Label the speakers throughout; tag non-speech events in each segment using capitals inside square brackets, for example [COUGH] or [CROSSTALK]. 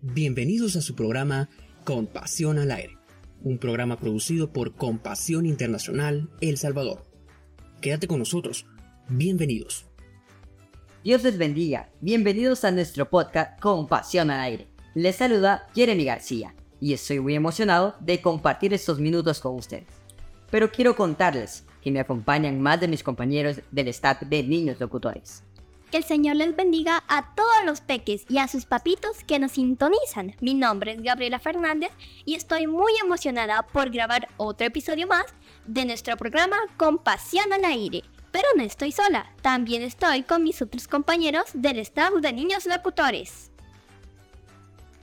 Speaker 1: Bienvenidos a su programa Compasión al Aire, un programa producido por Compasión Internacional El Salvador. Quédate con nosotros. Bienvenidos.
Speaker 2: Dios les bendiga. Bienvenidos a nuestro podcast Compasión al Aire. Les saluda Jeremy García y estoy muy emocionado de compartir estos minutos con ustedes. Pero quiero contarles que me acompañan más de mis compañeros del staff de Niños Locutores.
Speaker 3: Que el Señor les bendiga a todos los peques y a sus papitos que nos sintonizan. Mi nombre es Gabriela Fernández y estoy muy emocionada por grabar otro episodio más de nuestro programa Compasión al Aire. Pero no estoy sola, también estoy con mis otros compañeros del staff de Niños Locutores.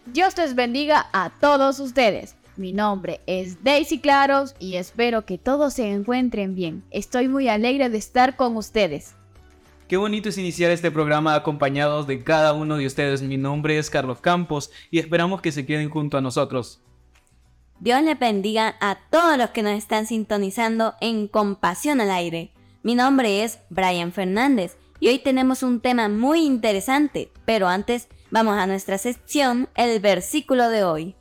Speaker 4: Dios les bendiga a todos ustedes. Mi nombre es Daisy Claros y espero que todos se encuentren bien. Estoy muy alegre de estar con ustedes.
Speaker 5: Qué bonito es iniciar este programa acompañados de cada uno de ustedes. Mi nombre es Carlos Campos y esperamos que se queden junto a nosotros.
Speaker 3: Dios le bendiga a todos los que nos están sintonizando en Compasión al Aire. Mi nombre es Brian Fernández y hoy tenemos un tema muy interesante, pero antes vamos a nuestra sección, el versículo de hoy.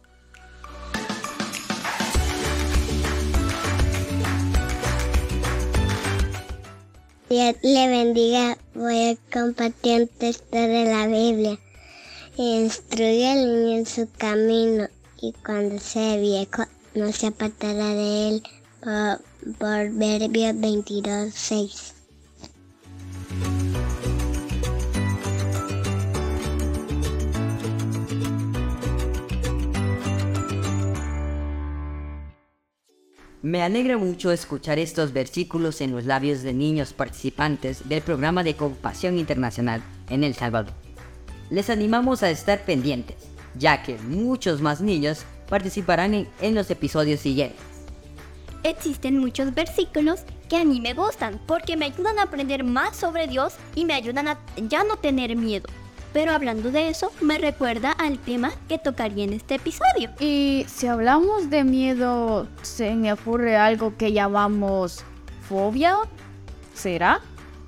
Speaker 6: Dios le bendiga. Voy a compartir un texto de la Biblia. Instruye al niño en su camino y cuando sea viejo no se apartará de él. Por, por Verbios 22, 6.
Speaker 2: Me alegra mucho escuchar estos versículos en los labios de niños participantes del programa de Compasión Internacional en El Salvador. Les animamos a estar pendientes, ya que muchos más niños participarán en, los episodios siguientes.
Speaker 3: Existen muchos versículos que a mí me gustan porque me ayudan a aprender más sobre Dios y me ayudan a ya no tener miedo. Pero hablando de eso, me recuerda al tema que tocaría en este episodio.
Speaker 4: Y si hablamos de miedo, se me ocurre algo que llamamos fobia. ¿Será?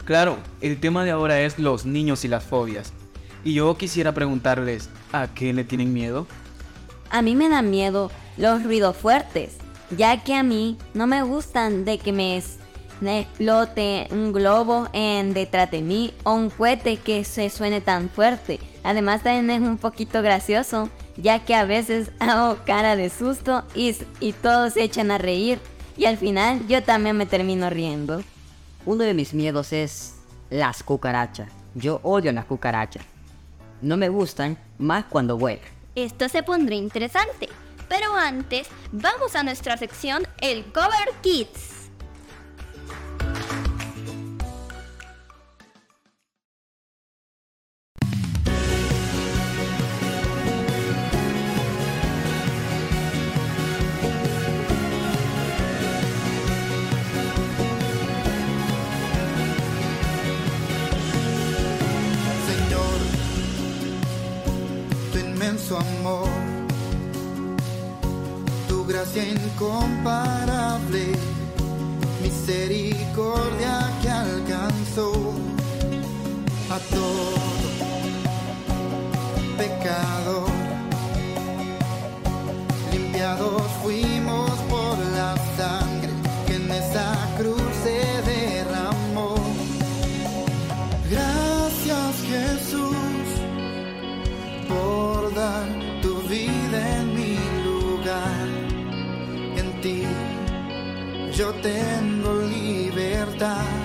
Speaker 5: Claro, el tema de ahora es los niños y las fobias. Y yo quisiera preguntarles, ¿a qué le tienen miedo?
Speaker 3: A mí me dan miedo los ruidos fuertes, ya que a mí no me gustan de que me me explote un globo en detrás de mí o un cohete que se suene tan fuerte. Además también es un poquito gracioso, ya que a veces [LAUGHS] hago cara de susto y, y todos se echan a reír y al final yo también me termino riendo.
Speaker 2: Uno de mis miedos es las cucarachas. Yo odio las cucarachas. No me gustan más cuando vuelan.
Speaker 3: Esto se pondrá interesante, pero antes vamos a nuestra sección El Cover Kids.
Speaker 7: Incomparable, misericordia que alcanzó a todo pecado. Limpiados fuimos yo tengo libertad.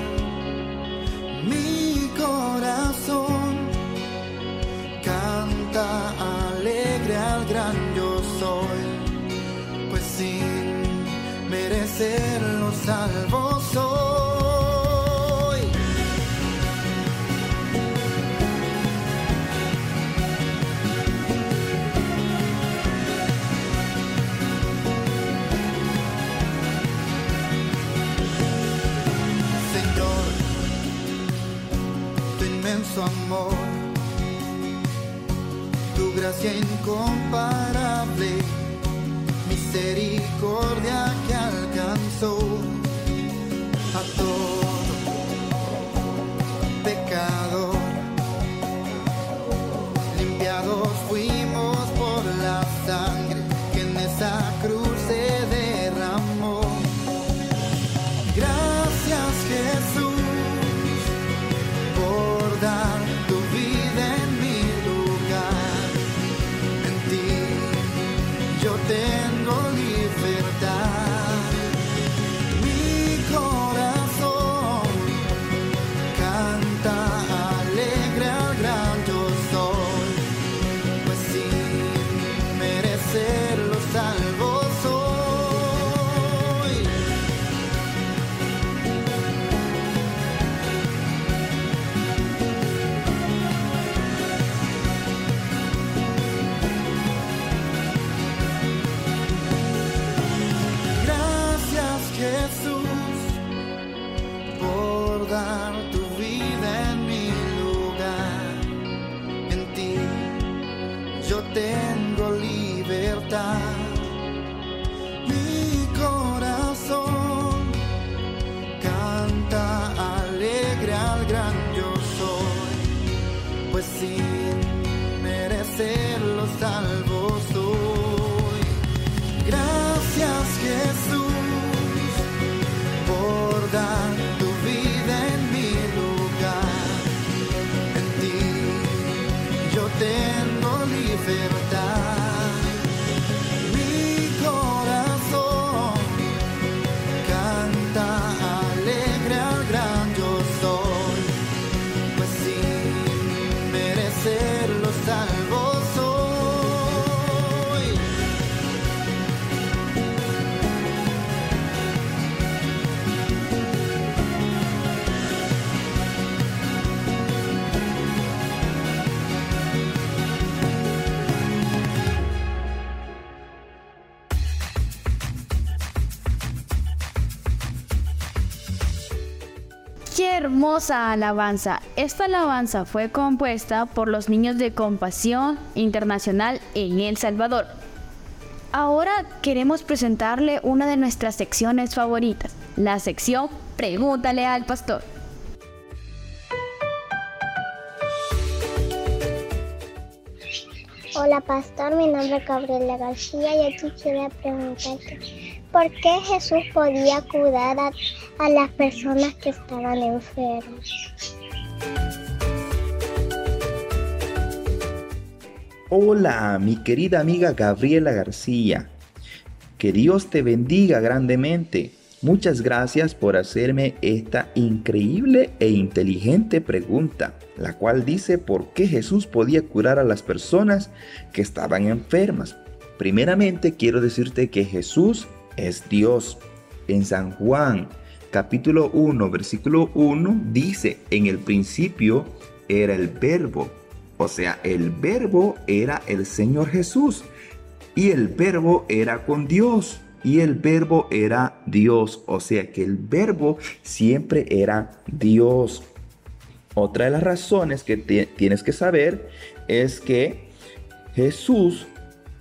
Speaker 7: Amor, tu gracia incomparable, misericordia que alcanzó por
Speaker 4: hermosa alabanza. Esta alabanza fue compuesta por los niños de Compasión Internacional en El Salvador. Ahora queremos presentarle una de nuestras secciones favoritas, la sección Pregúntale al pastor.
Speaker 6: Hola pastor, mi nombre es Gabriela García y aquí quiero preguntarte por qué Jesús podía curar a, a las personas que estaban enfermas.
Speaker 8: Hola, mi querida amiga Gabriela García. Que Dios te bendiga grandemente. Muchas gracias por hacerme esta increíble e inteligente pregunta, la cual dice por qué Jesús podía curar a las personas que estaban enfermas. Primeramente quiero decirte que Jesús es Dios. En San Juan capítulo 1 versículo 1 dice, en el principio era el verbo, o sea, el verbo era el Señor Jesús y el verbo era con Dios y el verbo era Dios, o sea que el verbo siempre era Dios. Otra de las razones que tienes que saber es que Jesús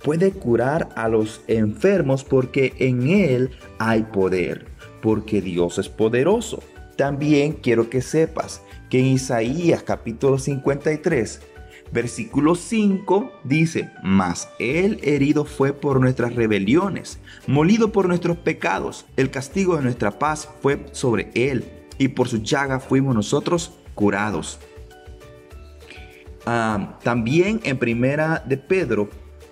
Speaker 8: puede curar a los enfermos porque en Él hay poder, porque Dios es poderoso. También quiero que sepas que en Isaías capítulo 53, versículo 5 dice, mas Él herido fue por nuestras rebeliones, molido por nuestros pecados, el castigo de nuestra paz fue sobre Él, y por su llaga fuimos nosotros curados. Ah, también en primera de Pedro,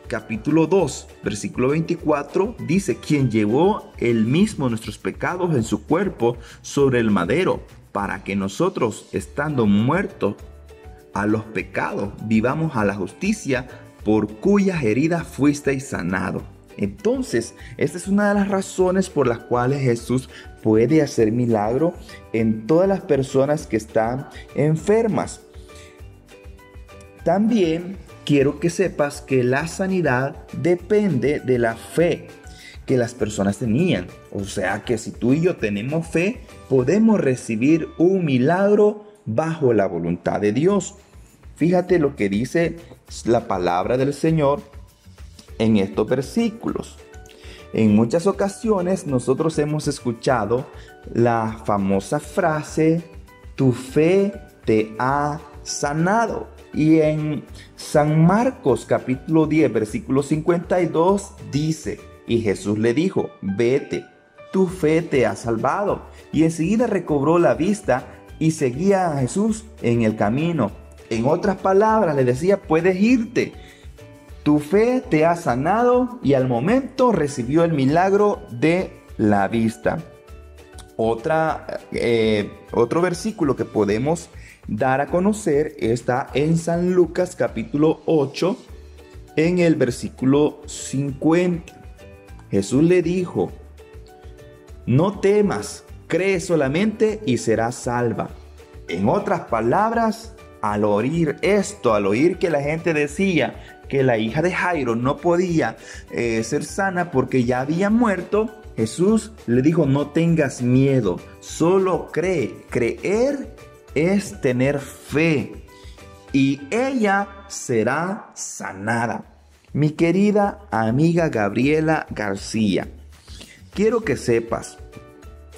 Speaker 8: capítulo 2, versículo 24, dice, quien llevó el mismo nuestros pecados en su cuerpo sobre el madero, para que nosotros, estando muertos a los pecados, vivamos a la justicia, por cuyas heridas fuisteis sanado. Entonces, esta es una de las razones por las cuales Jesús puede hacer milagro en todas las personas que están enfermas. También quiero que sepas que la sanidad depende de la fe que las personas tenían. O sea que si tú y yo tenemos fe, podemos recibir un milagro bajo la voluntad de Dios. Fíjate lo que dice la palabra del Señor en estos versículos. En muchas ocasiones nosotros hemos escuchado la famosa frase, tu fe te ha sanado. Y en San Marcos capítulo 10 versículo 52 dice, y Jesús le dijo, vete, tu fe te ha salvado. Y enseguida recobró la vista y seguía a Jesús en el camino. En otras palabras, le decía, puedes irte. Tu fe te ha sanado y al momento recibió el milagro de la vista. Otra, eh, otro versículo que podemos dar a conocer está en San Lucas capítulo 8, en el versículo 50. Jesús le dijo, no temas, cree solamente y serás salva. En otras palabras, al oír esto, al oír que la gente decía que la hija de Jairo no podía eh, ser sana porque ya había muerto, Jesús le dijo, no tengas miedo, solo cree. Creer es tener fe y ella será sanada. Mi querida amiga Gabriela García, quiero que sepas,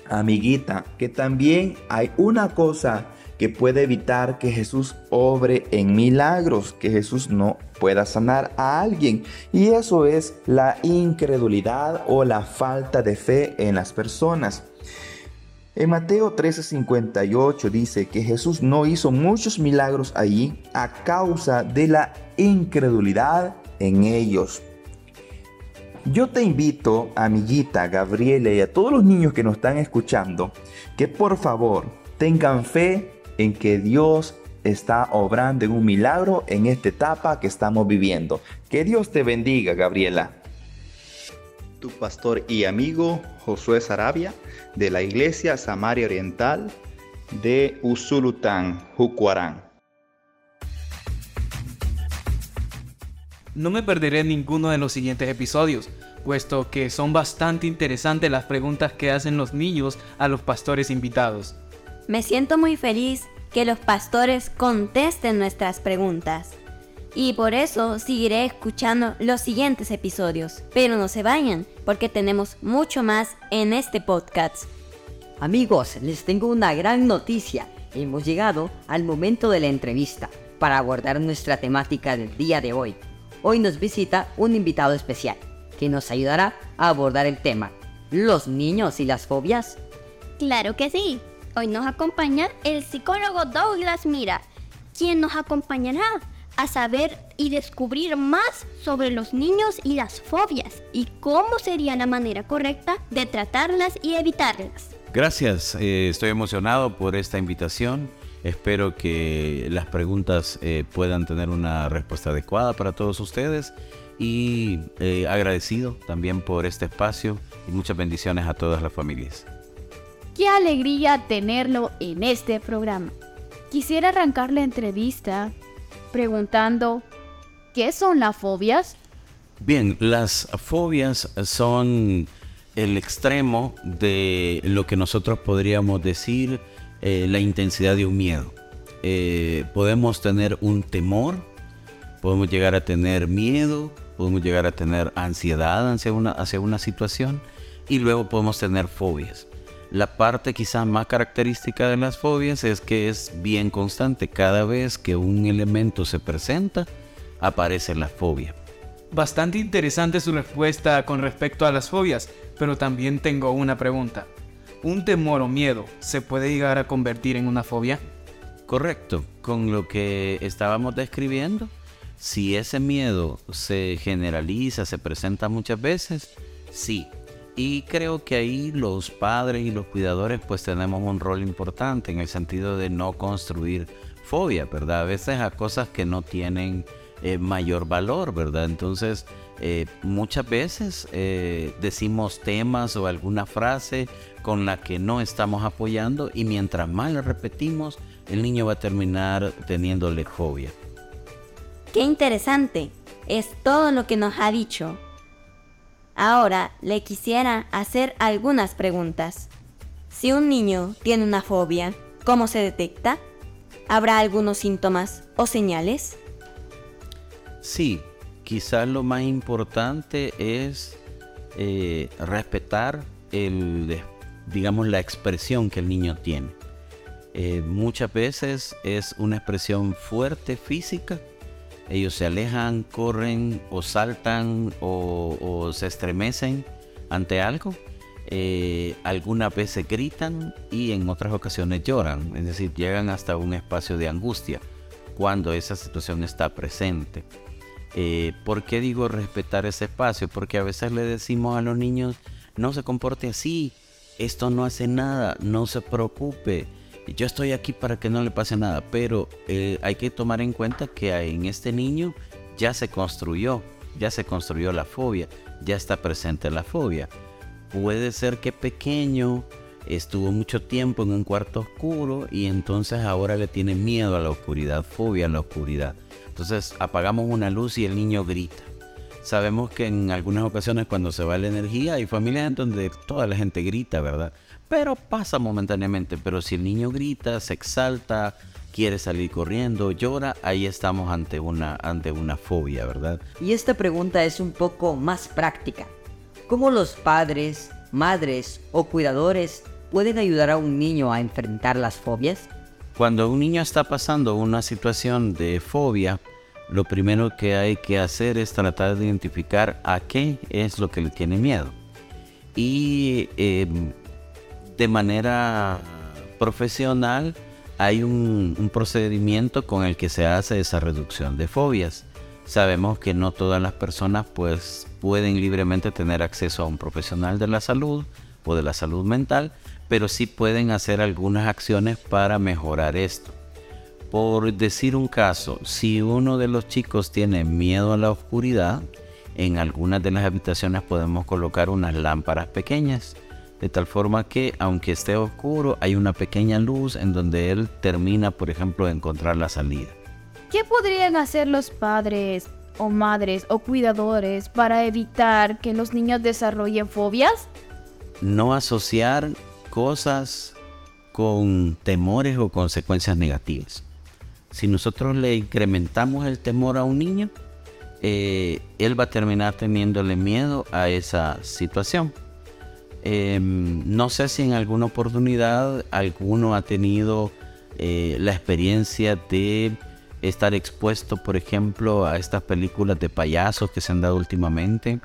Speaker 8: amiguita, que también hay una cosa que puede evitar que Jesús obre en milagros, que Jesús no pueda sanar a alguien. Y eso es la incredulidad o la falta de fe en las personas. En Mateo 13:58 dice que Jesús no hizo muchos milagros allí a causa de la incredulidad en ellos. Yo te invito, amiguita Gabriela y a todos los niños que nos están escuchando, que por favor tengan fe en que Dios está obrando en un milagro en esta etapa que estamos viviendo. Que Dios te bendiga, Gabriela.
Speaker 9: Tu pastor y amigo Josué Sarabia de la Iglesia Samaria Oriental de Usulután, Jucuarán.
Speaker 5: No me perderé ninguno de los siguientes episodios, puesto que son bastante interesantes las preguntas que hacen los niños a los pastores invitados.
Speaker 3: Me siento muy feliz que los pastores contesten nuestras preguntas. Y por eso seguiré escuchando los siguientes episodios. Pero no se vayan, porque tenemos mucho más en este podcast.
Speaker 2: Amigos, les tengo una gran noticia. Hemos llegado al momento de la entrevista para abordar nuestra temática del día de hoy. Hoy nos visita un invitado especial que nos ayudará a abordar el tema, los niños y las fobias.
Speaker 10: Claro que sí. Hoy nos acompaña el psicólogo Douglas Mira, quien nos acompañará a saber y descubrir más sobre los niños y las fobias y cómo sería la manera correcta de tratarlas y evitarlas.
Speaker 11: Gracias, eh, estoy emocionado por esta invitación. Espero que las preguntas eh, puedan tener una respuesta adecuada para todos ustedes y eh, agradecido también por este espacio y muchas bendiciones a todas las familias.
Speaker 4: Qué alegría tenerlo en este programa. Quisiera arrancar la entrevista preguntando, ¿qué son las fobias?
Speaker 11: Bien, las fobias son el extremo de lo que nosotros podríamos decir eh, la intensidad de un miedo. Eh, podemos tener un temor, podemos llegar a tener miedo, podemos llegar a tener ansiedad hacia una, hacia una situación y luego podemos tener fobias. La parte quizá más característica de las fobias es que es bien constante. Cada vez que un elemento se presenta, aparece la fobia.
Speaker 5: Bastante interesante su respuesta con respecto a las fobias, pero también tengo una pregunta. ¿Un temor o miedo se puede llegar a convertir en una fobia?
Speaker 11: Correcto, con lo que estábamos describiendo, si ese miedo se generaliza, se presenta muchas veces, sí, y creo que ahí los padres y los cuidadores pues tenemos un rol importante en el sentido de no construir fobia, ¿verdad? A veces a cosas que no tienen eh, mayor valor, ¿verdad? Entonces, eh, muchas veces eh, decimos temas o alguna frase con la que no estamos apoyando y mientras más la repetimos, el niño va a terminar teniéndole fobia.
Speaker 3: Qué interesante. Es todo lo que nos ha dicho. Ahora le quisiera hacer algunas preguntas. Si un niño tiene una fobia, ¿cómo se detecta? ¿Habrá algunos síntomas o señales?
Speaker 11: Sí, quizás lo más importante es eh, respetar el, digamos, la expresión que el niño tiene. Eh, muchas veces es una expresión fuerte física ellos se alejan, corren o saltan o, se estremecen ante algo. eh, algunas veces gritan y en otras ocasiones lloran, es decir, llegan hasta un espacio de angustia cuando esa situación está presente. Eh, ¿Por qué digo respetar ese espacio? Porque a veces le decimos a los niños, no se comporte así, esto no hace nada, no se preocupe, yo estoy aquí para que no le pase nada, pero eh, hay que tomar en cuenta que en este niño ya se construyó, ya se construyó la fobia, ya está presente la fobia. Puede ser que pequeño estuvo mucho tiempo en un cuarto oscuro y entonces ahora le tiene miedo a la oscuridad, fobia a la oscuridad. Entonces apagamos una luz y el niño grita. Sabemos que en algunas ocasiones cuando se va la energía hay familias en donde toda la gente grita, ¿verdad? Pero pasa momentáneamente. Pero si el niño grita, se exalta, quiere salir corriendo, llora, ahí estamos ante una, ante una fobia, ¿verdad?
Speaker 2: Y esta pregunta es un poco más práctica. ¿Cómo los padres, madres o cuidadores pueden ayudar a un niño a enfrentar las fobias?
Speaker 11: Cuando un niño está pasando una situación de fobia, lo primero que hay que hacer es tratar de identificar a qué es lo que le tiene miedo. Y em, de manera profesional hay un, procedimiento con el que se hace esa reducción de fobias. Sabemos que no todas las personas pues pueden libremente tener acceso a un profesional de la salud o de la salud mental, pero sí pueden hacer algunas acciones para mejorar esto. Por decir un caso, si uno de los chicos tiene miedo a la oscuridad, en algunas de las habitaciones podemos colocar unas lámparas pequeñas, de tal forma que aunque esté oscuro hay una pequeña luz en donde él termina, por ejemplo, de encontrar la salida.
Speaker 4: ¿Qué podrían hacer los padres o madres o cuidadores para evitar que los niños desarrollen fobias?
Speaker 11: No asociar cosas con temores o consecuencias negativas. Si nosotros le incrementamos el temor a un niño, eh, él va a terminar teniéndole miedo a esa situación. Em, no sé si en alguna oportunidad alguno ha tenido eh, la experiencia de estar expuesto, por ejemplo, a estas películas de payasos que se han dado últimamente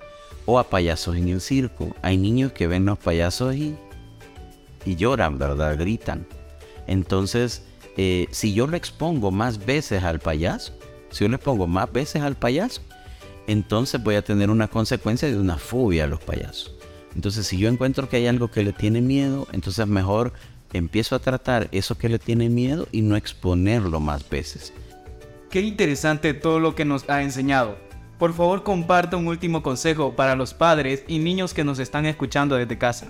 Speaker 11: o a payasos en el circo. Hay niños que ven los payasos y, y lloran, ¿verdad? Gritan. Entonces, eh, si yo le expongo más veces al payaso, si yo le expongo más veces al payaso, entonces voy a tener una consecuencia de una fobia a los payasos. Entonces, si yo encuentro que hay algo que le tiene miedo, entonces mejor empiezo a tratar eso que le tiene miedo y no exponerlo más veces.
Speaker 5: Qué interesante todo lo que nos ha enseñado. Por favor, comparta un último consejo para los padres y niños que nos están escuchando desde casa.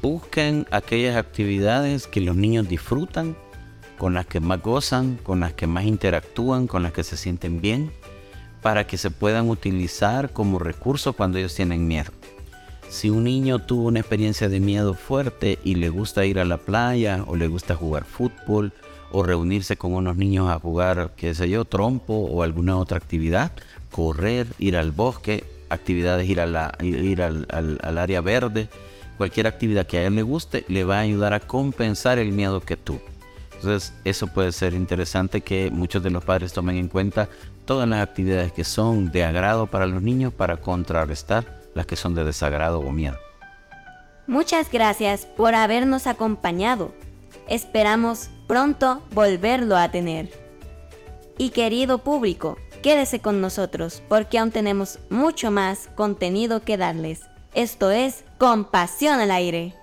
Speaker 11: Busquen aquellas actividades que los niños disfrutan con las que más gozan, con las que más interactúan, con las que se sienten bien, para que se puedan utilizar como recurso cuando ellos tienen miedo. Si un niño tuvo una experiencia de miedo fuerte y le gusta ir a la playa o le gusta jugar fútbol o reunirse con unos niños a jugar, qué sé yo, trompo o alguna otra actividad, correr, ir al bosque, actividades, ir, a la, ir al, al, al área verde, cualquier actividad que a él le guste, le va a ayudar a compensar el miedo que tuvo. Entonces eso puede ser interesante que muchos de los padres tomen en cuenta todas las actividades que son de agrado para los niños para contrarrestar las que son de desagrado o miedo.
Speaker 3: Muchas gracias por habernos acompañado. Esperamos pronto volverlo a tener. Y querido público, quédese con nosotros porque aún tenemos mucho más contenido que darles. Esto es Compasión al Aire.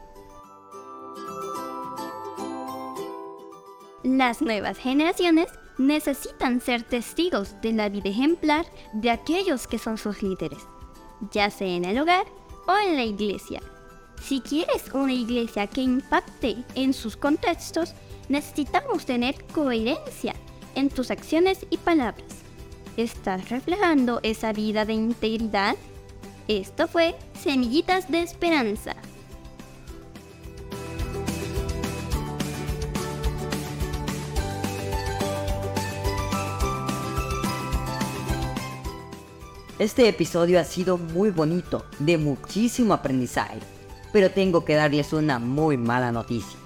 Speaker 10: Las nuevas generaciones necesitan ser testigos de la vida ejemplar de aquellos que son sus líderes, ya sea en el hogar o en la iglesia. Si quieres una iglesia que impacte en sus contextos, necesitamos tener coherencia en tus acciones y palabras. ¿Estás reflejando esa vida de integridad? Esto fue Semillitas de Esperanza.
Speaker 2: Este episodio ha sido muy bonito, de muchísimo aprendizaje, pero tengo que darles una muy mala noticia.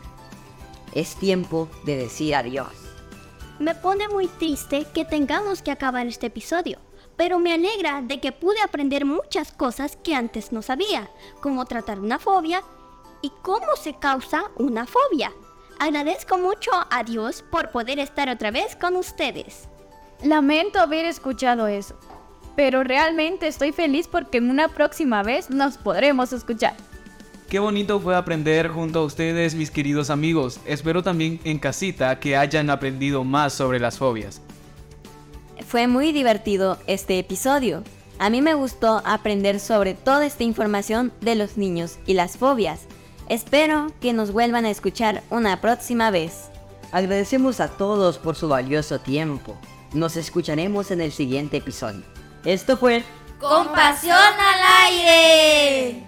Speaker 2: Es tiempo de decir adiós.
Speaker 10: Me pone muy triste que tengamos que acabar este episodio, pero me alegra de que pude aprender muchas cosas que antes no sabía, como tratar una fobia y cómo se causa una fobia. Agradezco mucho a Dios por poder estar otra vez con ustedes.
Speaker 4: Lamento haber escuchado eso, pero realmente estoy feliz porque en una próxima vez nos podremos escuchar.
Speaker 5: Qué bonito fue aprender junto a ustedes, mis queridos amigos. Espero también en casita que hayan aprendido más sobre las fobias.
Speaker 3: Fue muy divertido este episodio. A mí me gustó aprender sobre toda esta información de los niños y las fobias. Espero que nos vuelvan a escuchar una próxima vez.
Speaker 2: Agradecemos a todos por su valioso tiempo. Nos escucharemos en el siguiente episodio. Esto fue
Speaker 3: Compasión al aire.